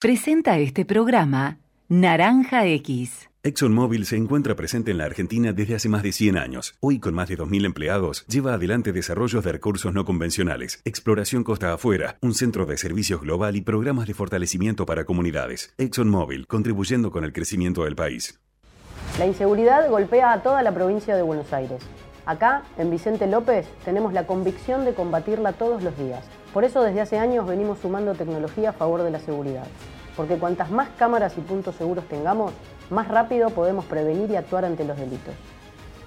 Presenta este programa Naranja X. ExxonMobil se encuentra presente en la Argentina desde hace más de 100 años. Hoy, con más de 2.000 empleados, lleva adelante desarrollos de recursos no convencionales, exploración costa afuera, un centro de servicios global y programas de fortalecimiento para comunidades. ExxonMobil, contribuyendo con el crecimiento del país. La inseguridad golpea a toda la provincia de Buenos Aires. Acá, en Vicente López, tenemos la convicción de combatirla todos los días. Por eso desde hace años venimos sumando tecnología a favor de la seguridad. Porque cuantas más cámaras y puntos seguros tengamos, más rápido podemos prevenir y actuar ante los delitos.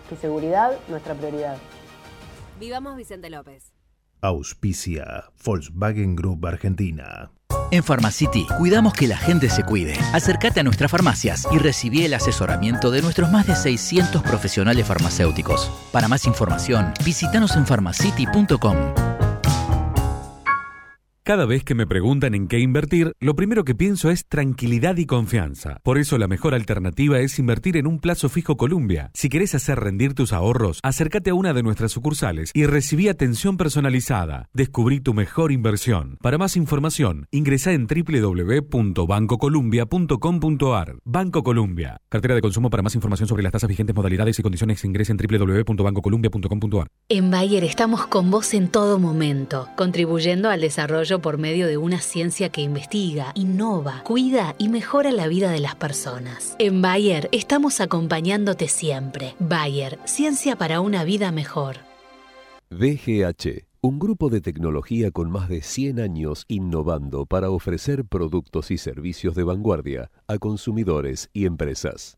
Tu seguridad, nuestra prioridad. Vivamos Vicente López. Auspicia Volkswagen Group Argentina. En Pharmacity cuidamos que la gente se cuide. Acércate a nuestras farmacias y recibí el asesoramiento de nuestros más de 600 profesionales farmacéuticos. Para más información, visítanos en pharmacity.com. Cada vez que me preguntan en qué invertir, lo primero que pienso es tranquilidad y confianza. Por eso la mejor alternativa es invertir en un plazo fijo Columbia. Si querés hacer rendir tus ahorros, acércate a una de nuestras sucursales y recibí atención personalizada. Descubrí tu mejor inversión. Para más información, ingresa en www.bancocolumbia.com.ar. Banco Columbia. Cartera de consumo para más información sobre las tasas vigentes, modalidades y condiciones ingresa en www.bancocolumbia.com.ar. En Bayer estamos con vos en todo momento, contribuyendo al desarrollo por medio de una ciencia que investiga, innova, cuida y mejora la vida de las personas. En Bayer estamos acompañándote siempre. Bayer, ciencia para una vida mejor. DGH, un grupo de tecnología con más de 100 años innovando para ofrecer productos y servicios de vanguardia a consumidores y empresas.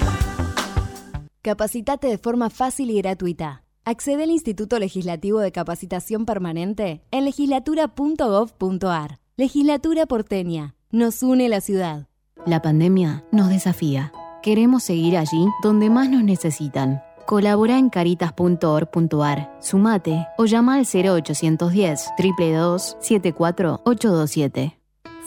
Capacitate de forma fácil y gratuita. Accede al Instituto Legislativo de Capacitación Permanente en legislatura.gov.ar. Legislatura porteña. Nos une la ciudad. La pandemia nos desafía. Queremos seguir allí donde más nos necesitan. Colabora en caritas.org.ar, sumate o llama al 0810 322 74827.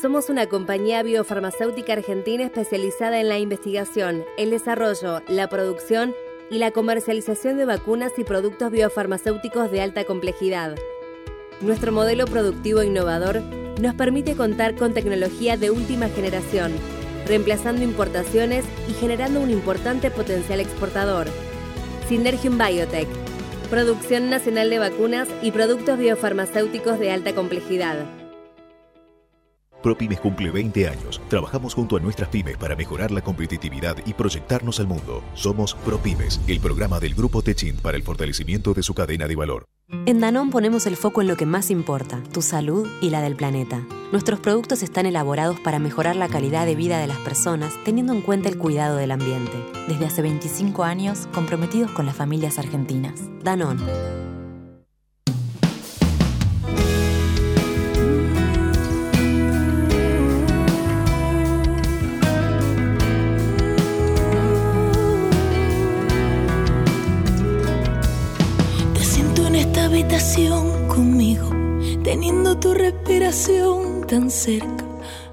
Somos una compañía biofarmacéutica argentina especializada en la investigación, el desarrollo, la producción y la comercialización de vacunas y productos biofarmacéuticos de alta complejidad. Nuestro modelo productivo innovador nos permite contar con tecnología de última generación, reemplazando importaciones y generando un importante potencial exportador. Synergium Biotech, producción nacional de vacunas y productos biofarmacéuticos de alta complejidad. ProPymes cumple 20 años. Trabajamos junto a nuestras pymes para mejorar la competitividad y proyectarnos al mundo. Somos ProPymes, el programa del Grupo Techint para el fortalecimiento de su cadena de valor. En Danón ponemos el foco en lo que más importa, tu salud y la del planeta. Nuestros productos están elaborados para mejorar la calidad de vida de las personas teniendo en cuenta el cuidado del ambiente. Desde hace 25 años, comprometidos con las familias argentinas. Danón. Habitación conmigo, teniendo tu respiración tan cerca.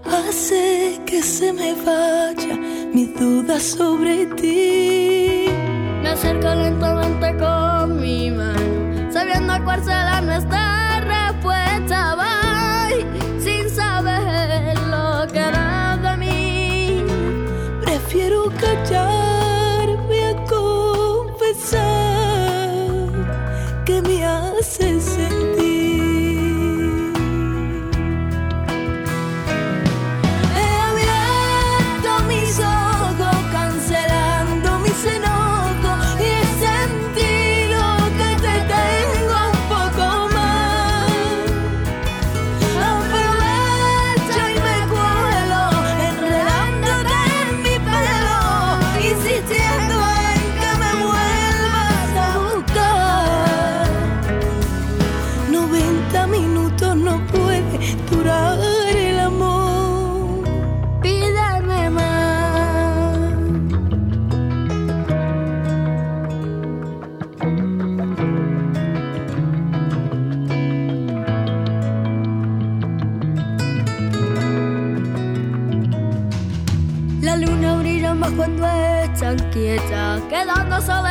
Hace que se me vaya mi duda sobre ti. Me acerco lentamente con mi mano, sabiendo cuál será nuestra quieta, quedando sola.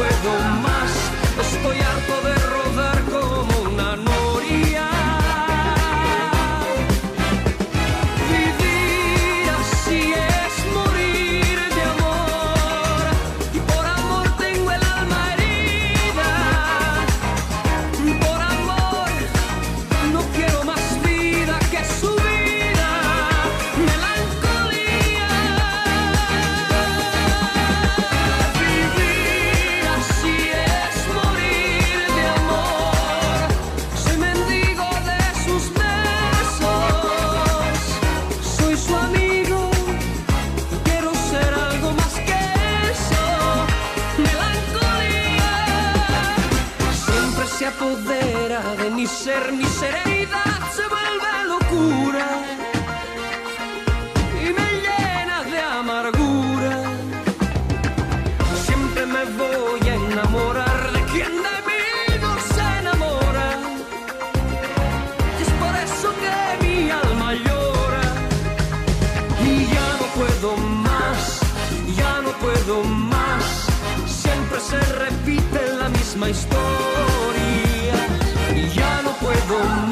puedo misma historia. Y ya no puedo más,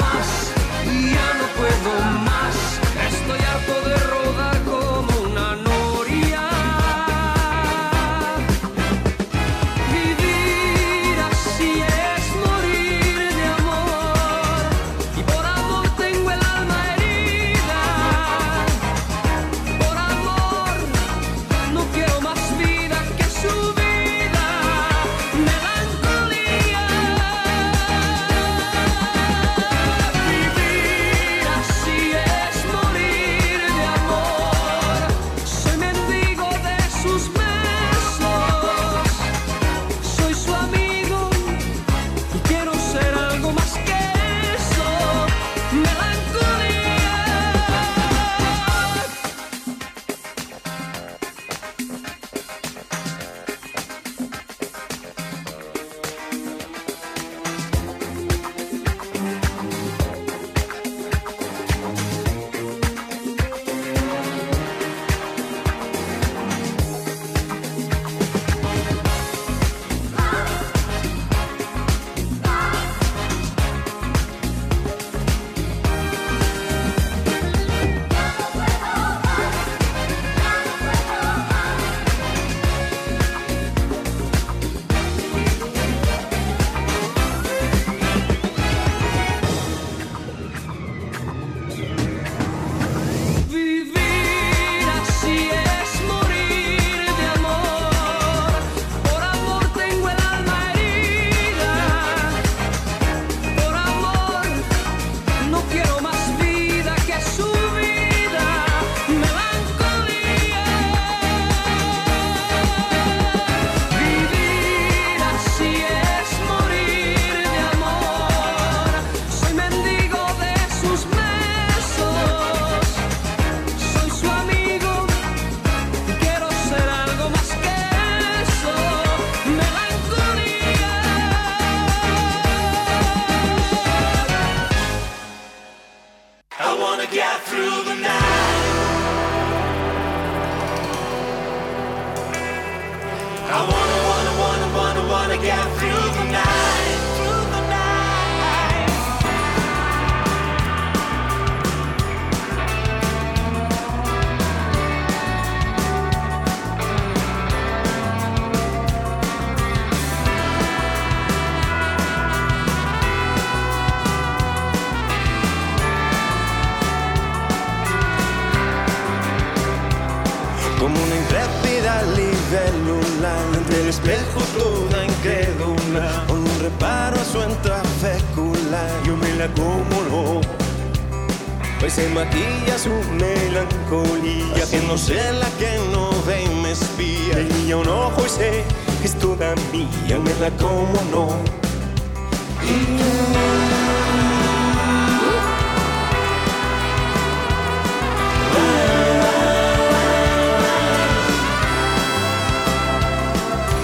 Pues se maquilla su melancolía sé la que no ve y me espía. Tenía un ojo y sé que es toda mía Me la como no.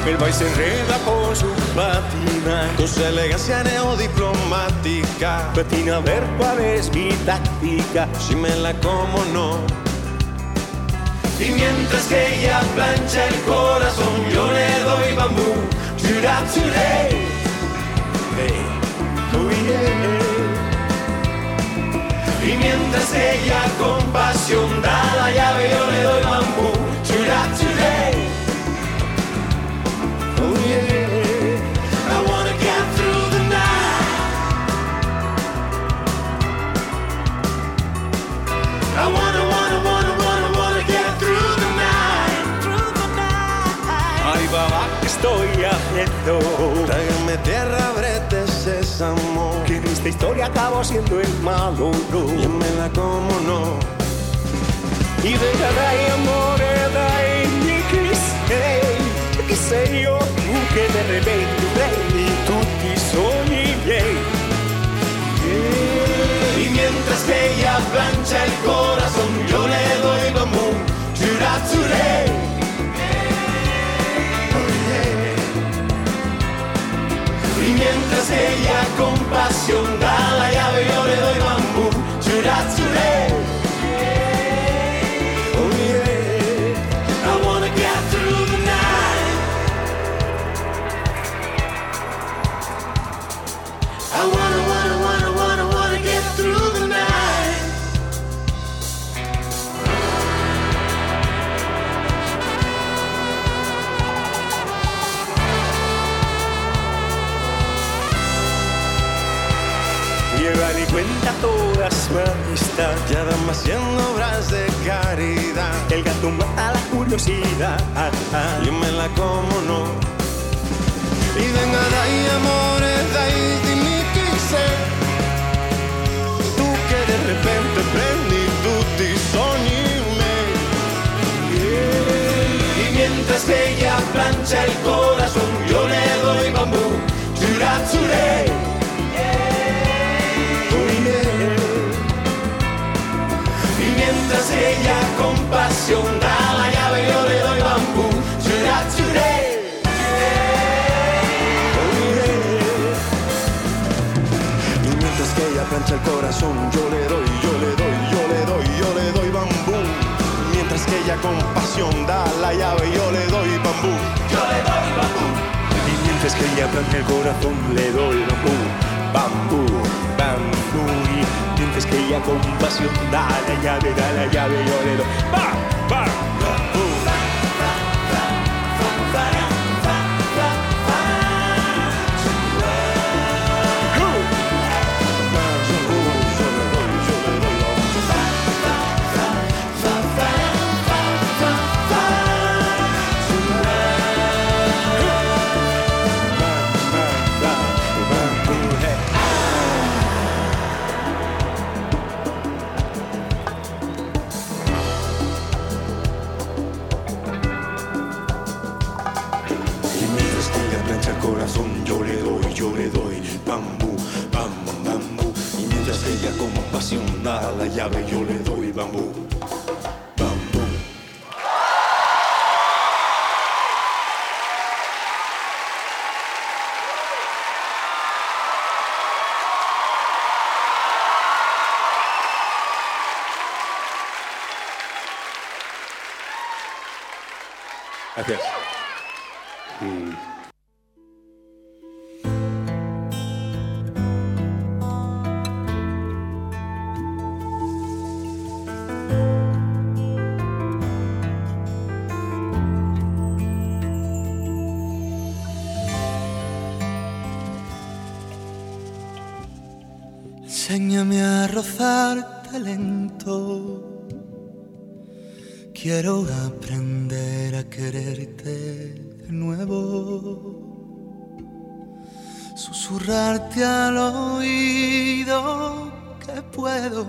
El baile se enreda su patina Con elegancia neodiplomática Patina a ver cuál es mi táctica Si me la como no Y mientras que ella plancha el corazón, yo le doy bambú. Chura, churé. Hey. Y mientras ella con pasión da la llave, yo le doy bambú. Chura, churé. Oh yeah. Haciendo. Tráigame tierra, brete, sésamo. Que en esta historia acabo siendo el malo, no. Yo me la como, no. Y de dai amore, dai mi crisi. Che sei io, tu che ne tutti i sogni miei. Yeah. mientras que ella plancha el corazón, yo le doy bambú. Churatsure. Y mientras ella con pasión haciendo obras de caridad. El gato mata la curiosidad, ah, ah, yo me la como no. Y venga dai amore, dai sei Tu che de repente prendi tutti miei. Y mientras que ella plancha el corazón, yo le doy bambú. Churatsure. Corazón, yo le doy, yo le doy, yo le doy, yo le doy bambú. Mientras que ella con pasión da la llave, yo le doy bambú. Yo le doy bambú. Y mientras que ella plancha el corazón, le doy bambú, bambú, bambú. Y mientras que ella con pasión da la llave, da la llave, yo le doy ba, ba, Quiero aprender a quererte de nuevo. Susurrarte al oído que puedo.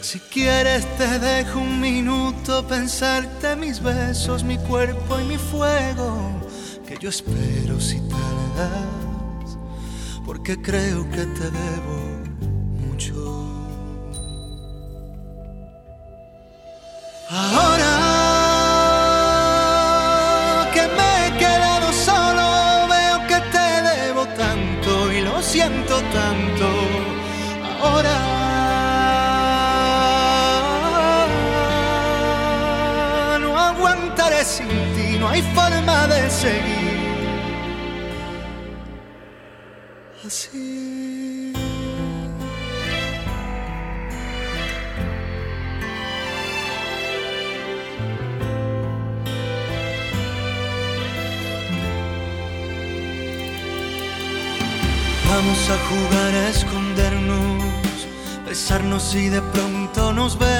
Si quieres te dejo un minuto pensarte mis besos, mi cuerpo y mi fuego. Que yo espero si tardas, porque creo que te debo hay forma de seguir. Así. Vamos a jugar a escondernos, besarnos y de pronto nos vemos.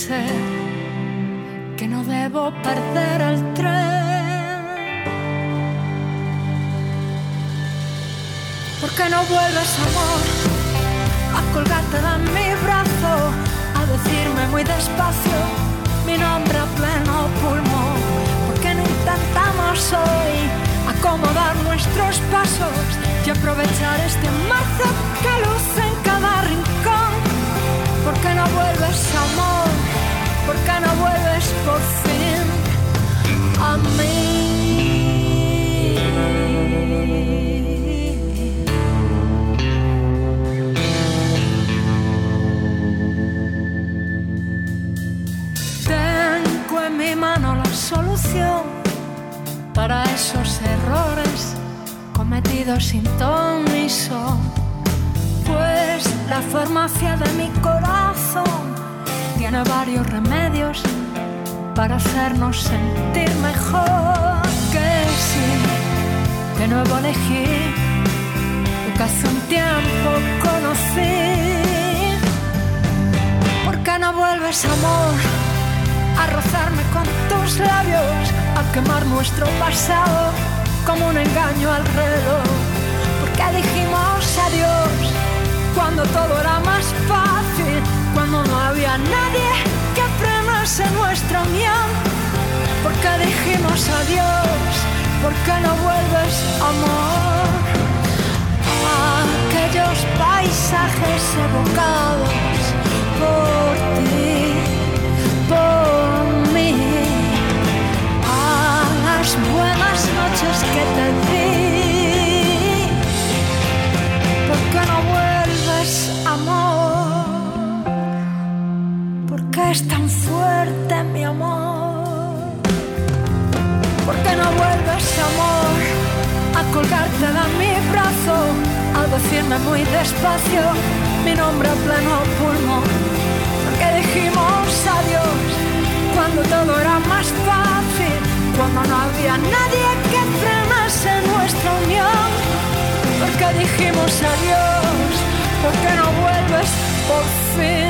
ser, que no debo perder el tren. ¿Por qué no vuelves, amor, a colgarte de mi brazo, a decirme muy despacio mi nombre a pleno pulmón? ¿Por qué no intentamos hoy acomodar nuestros pasos y aprovechar este mazo que luce en cada rincón? ¿Por qué no vuelves, amor? ¿Por qué no vuelves por fin a mí? Tengo en mi mano la solución para esos errores cometidos sin ton ni son. Pues la farmacia de mi corazón tiene varios remedios para hacernos sentir mejor. Que sí, de nuevo elegí que hace un tiempo conocí. ¿Por qué no vuelves, amor, a rozarme con tus labios, a quemar nuestro pasado como un engaño al reloj? ¿Por qué dijimos adiós cuando todo era más fácil, había nadie que frenase nuestra unión? ¿Por qué dijimos adiós? ¿Por qué no vuelves, amor? Aquellos paisajes evocados por ti, por mí, a las buenas noches que te di. ¿Por qué es tan fuerte mi amor? ¿Por qué no vuelves, amor? agarrarte de mi brazo, al decirme muy despacio mi nombre a pleno pulmón. Porque dijimos adiós cuando todo era más fácil, cuando no había nadie que frenase nuestra unión. Porque dijimos adiós, porque no vuelves por fin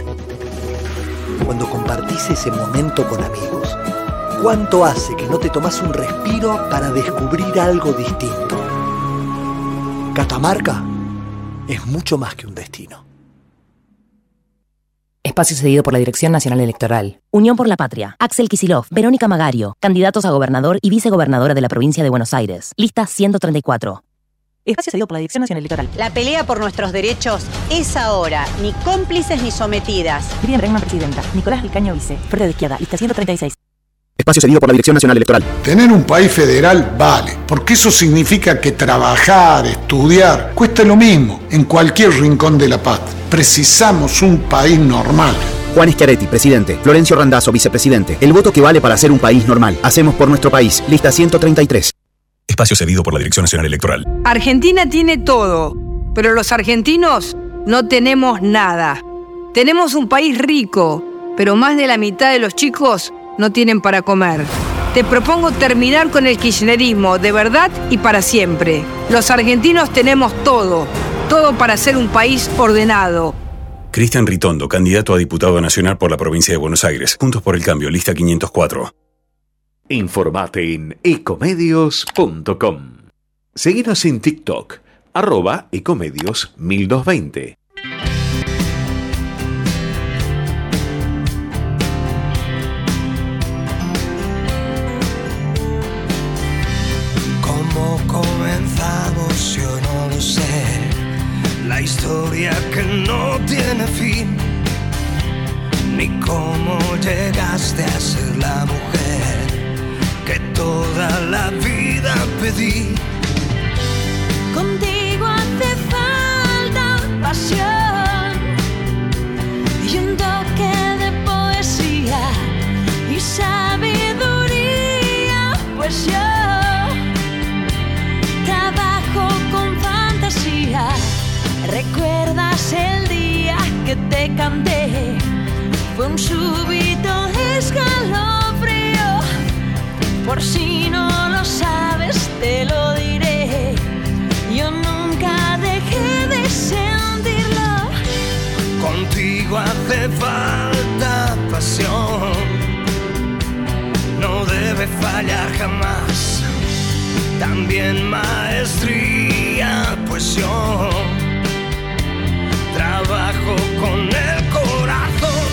cuando compartís ese momento con amigos. ¿Cuánto hace que no te tomas un respiro para descubrir algo distinto? Catamarca es mucho más que un destino. Espacio cedido por la Dirección Nacional Electoral. Unión por la Patria. Axel Kisilov, Verónica Magario, candidatos a gobernador y vicegobernadora de la provincia de Buenos Aires. Lista 134. Espacio cedido por la Dirección Nacional Electoral. La pelea por nuestros derechos es ahora, ni cómplices ni sometidas. Miriam Bregman, presidenta. Nicolás Vilcaño, vice. Frente de izquierda, lista 136. Espacio cedido por la Dirección Nacional Electoral. Tener un país federal vale, porque eso significa que trabajar, estudiar, cuesta lo mismo en cualquier rincón de la paz. Precisamos un país normal. Juan Schiaretti, presidente. Florencio Randazzo, vicepresidente. El voto que vale para ser un país normal. Hacemos por nuestro país. Lista 133. Espacio cedido por la Dirección Nacional Electoral. Argentina tiene todo, pero los argentinos no tenemos nada. Tenemos un país rico, pero más de la mitad de los chicos no tienen para comer. Te propongo terminar con el kirchnerismo de verdad y para siempre. Los argentinos tenemos todo, todo para ser un país ordenado. Cristian Ritondo, candidato a diputado nacional por la provincia de Buenos Aires. Juntos por el cambio, lista 504. Informate en ecomedios.com. Seguinos en TikTok, arroba ecomedios 1220. ¿Cómo comenzamos? Yo no lo sé. La historia que no tiene fin. Ni cómo llegaste a ser la mujer toda la vida pedí. Contigo hace falta pasión y un toque de poesía y sabiduría, pues yo trabajo con fantasía. ¿Recuerdas el día que te canté? Fue un súbito escalofrío. Por si no lo sabes, te lo diré. Yo nunca dejé de sentirlo. Contigo hace falta pasión. No debe fallar jamás. También maestría, pues yo trabajo con el corazón.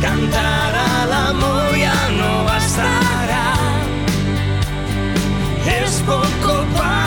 Cantar al amor Es poco para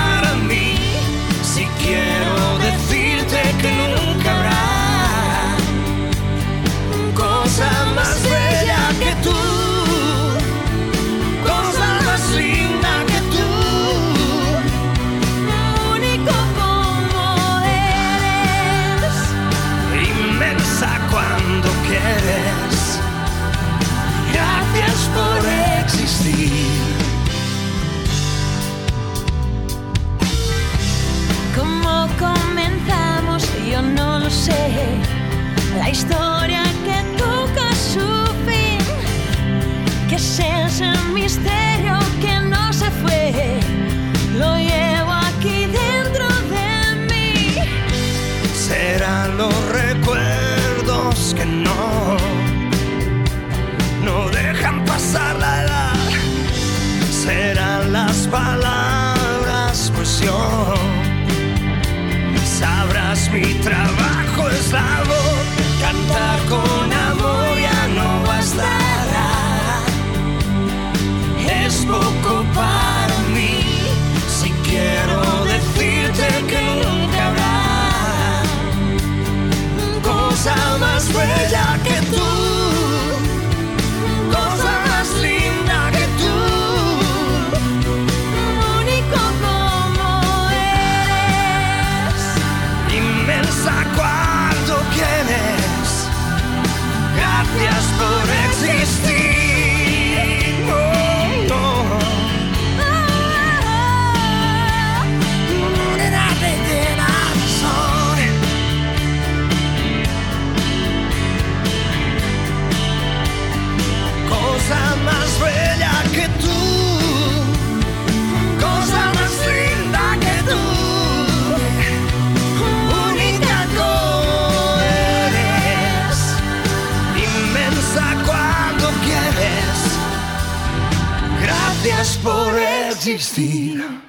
Gracias por existir.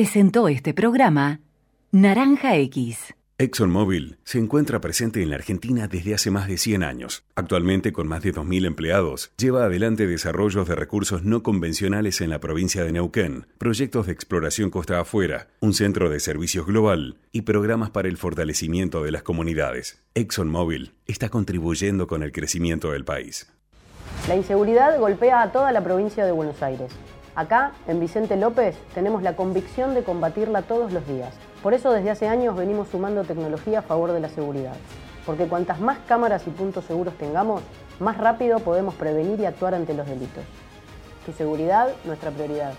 Presentó este programa Naranja X. ExxonMobil se encuentra presente en la Argentina desde hace más de 100 años. Actualmente, con más de 2.000 empleados, lleva adelante desarrollos de recursos no convencionales en la provincia de Neuquén, proyectos de exploración costa afuera, un centro de servicios global y programas para el fortalecimiento de las comunidades. ExxonMobil está contribuyendo con el crecimiento del país. La inseguridad golpea a toda la provincia de Buenos Aires. Acá, en Vicente López, tenemos la convicción de combatirla todos los días. Por eso desde hace años venimos sumando tecnología a favor de la seguridad. Porque cuantas más cámaras y puntos seguros tengamos, más rápido podemos prevenir y actuar ante los delitos. Tu seguridad, nuestra prioridad.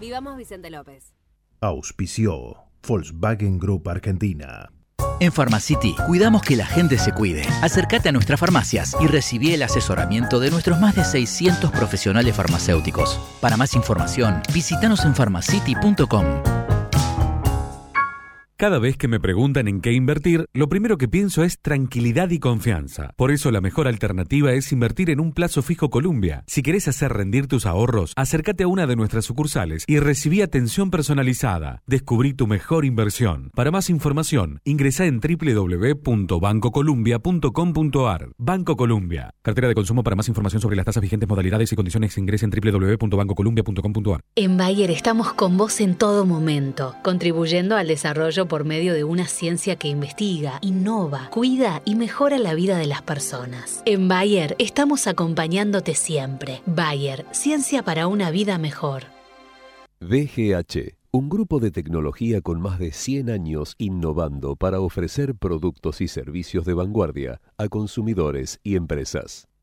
Vivamos Vicente López. Auspició Volkswagen Group Argentina. En Pharmacity cuidamos que la gente se cuide. Acércate a nuestras farmacias y recibí el asesoramiento de nuestros más de 600 profesionales farmacéuticos. Para más información, visítanos en pharmacity.com. Cada vez que me preguntan en qué invertir, lo primero que pienso es tranquilidad y confianza. Por eso la mejor alternativa es invertir en un plazo fijo Columbia. Si querés hacer rendir tus ahorros, acércate a una de nuestras sucursales y recibí atención personalizada. Descubrí tu mejor inversión. Para más información, ingresa en www.bancocolumbia.com.ar. Banco Columbia. Cartera de consumo para más información sobre las tasas vigentes, modalidades y condiciones ingresa en www.bancocolumbia.com.ar. En Bayer estamos con vos en todo momento, contribuyendo al desarrollo por medio de una ciencia que investiga, innova, cuida y mejora la vida de las personas. En Bayer estamos acompañándote siempre. Bayer, ciencia para una vida mejor. DGH, un grupo de tecnología con más de 100 años innovando para ofrecer productos y servicios de vanguardia a consumidores y empresas.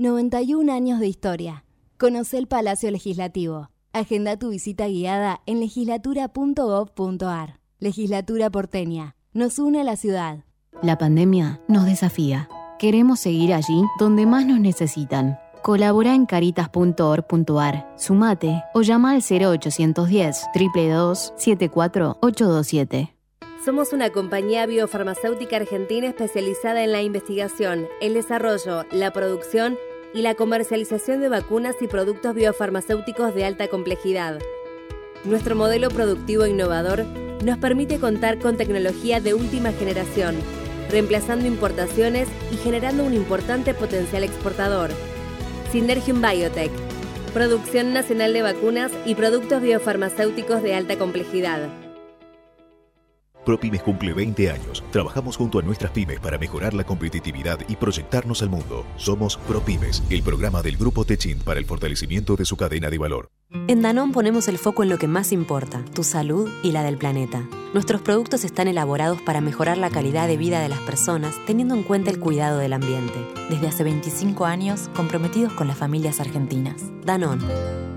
91 años de historia. Conoce el Palacio Legislativo. Agenda tu visita guiada en legislatura.gov.ar. Legislatura porteña. Nos une a la ciudad. La pandemia nos desafía. Queremos seguir allí donde más nos necesitan. Colabora en caritas.org.ar, sumate o llama al 0810 322 74827. Somos una compañía biofarmacéutica argentina especializada en la investigación, el desarrollo, la producción y la comercialización de vacunas y productos biofarmacéuticos de alta complejidad. Nuestro modelo productivo innovador nos permite contar con tecnología de última generación, reemplazando importaciones y generando un importante potencial exportador. Synergium Biotech, producción nacional de vacunas y productos biofarmacéuticos de alta complejidad. ProPymes cumple 20 años. Trabajamos junto a nuestras pymes para mejorar la competitividad y proyectarnos al mundo. Somos ProPymes, el programa del Grupo Techin para el fortalecimiento de su cadena de valor. En Danón ponemos el foco en lo que más importa, tu salud y la del planeta. Nuestros productos están elaborados para mejorar la calidad de vida de las personas teniendo en cuenta el cuidado del ambiente. Desde hace 25 años, comprometidos con las familias argentinas. Danón.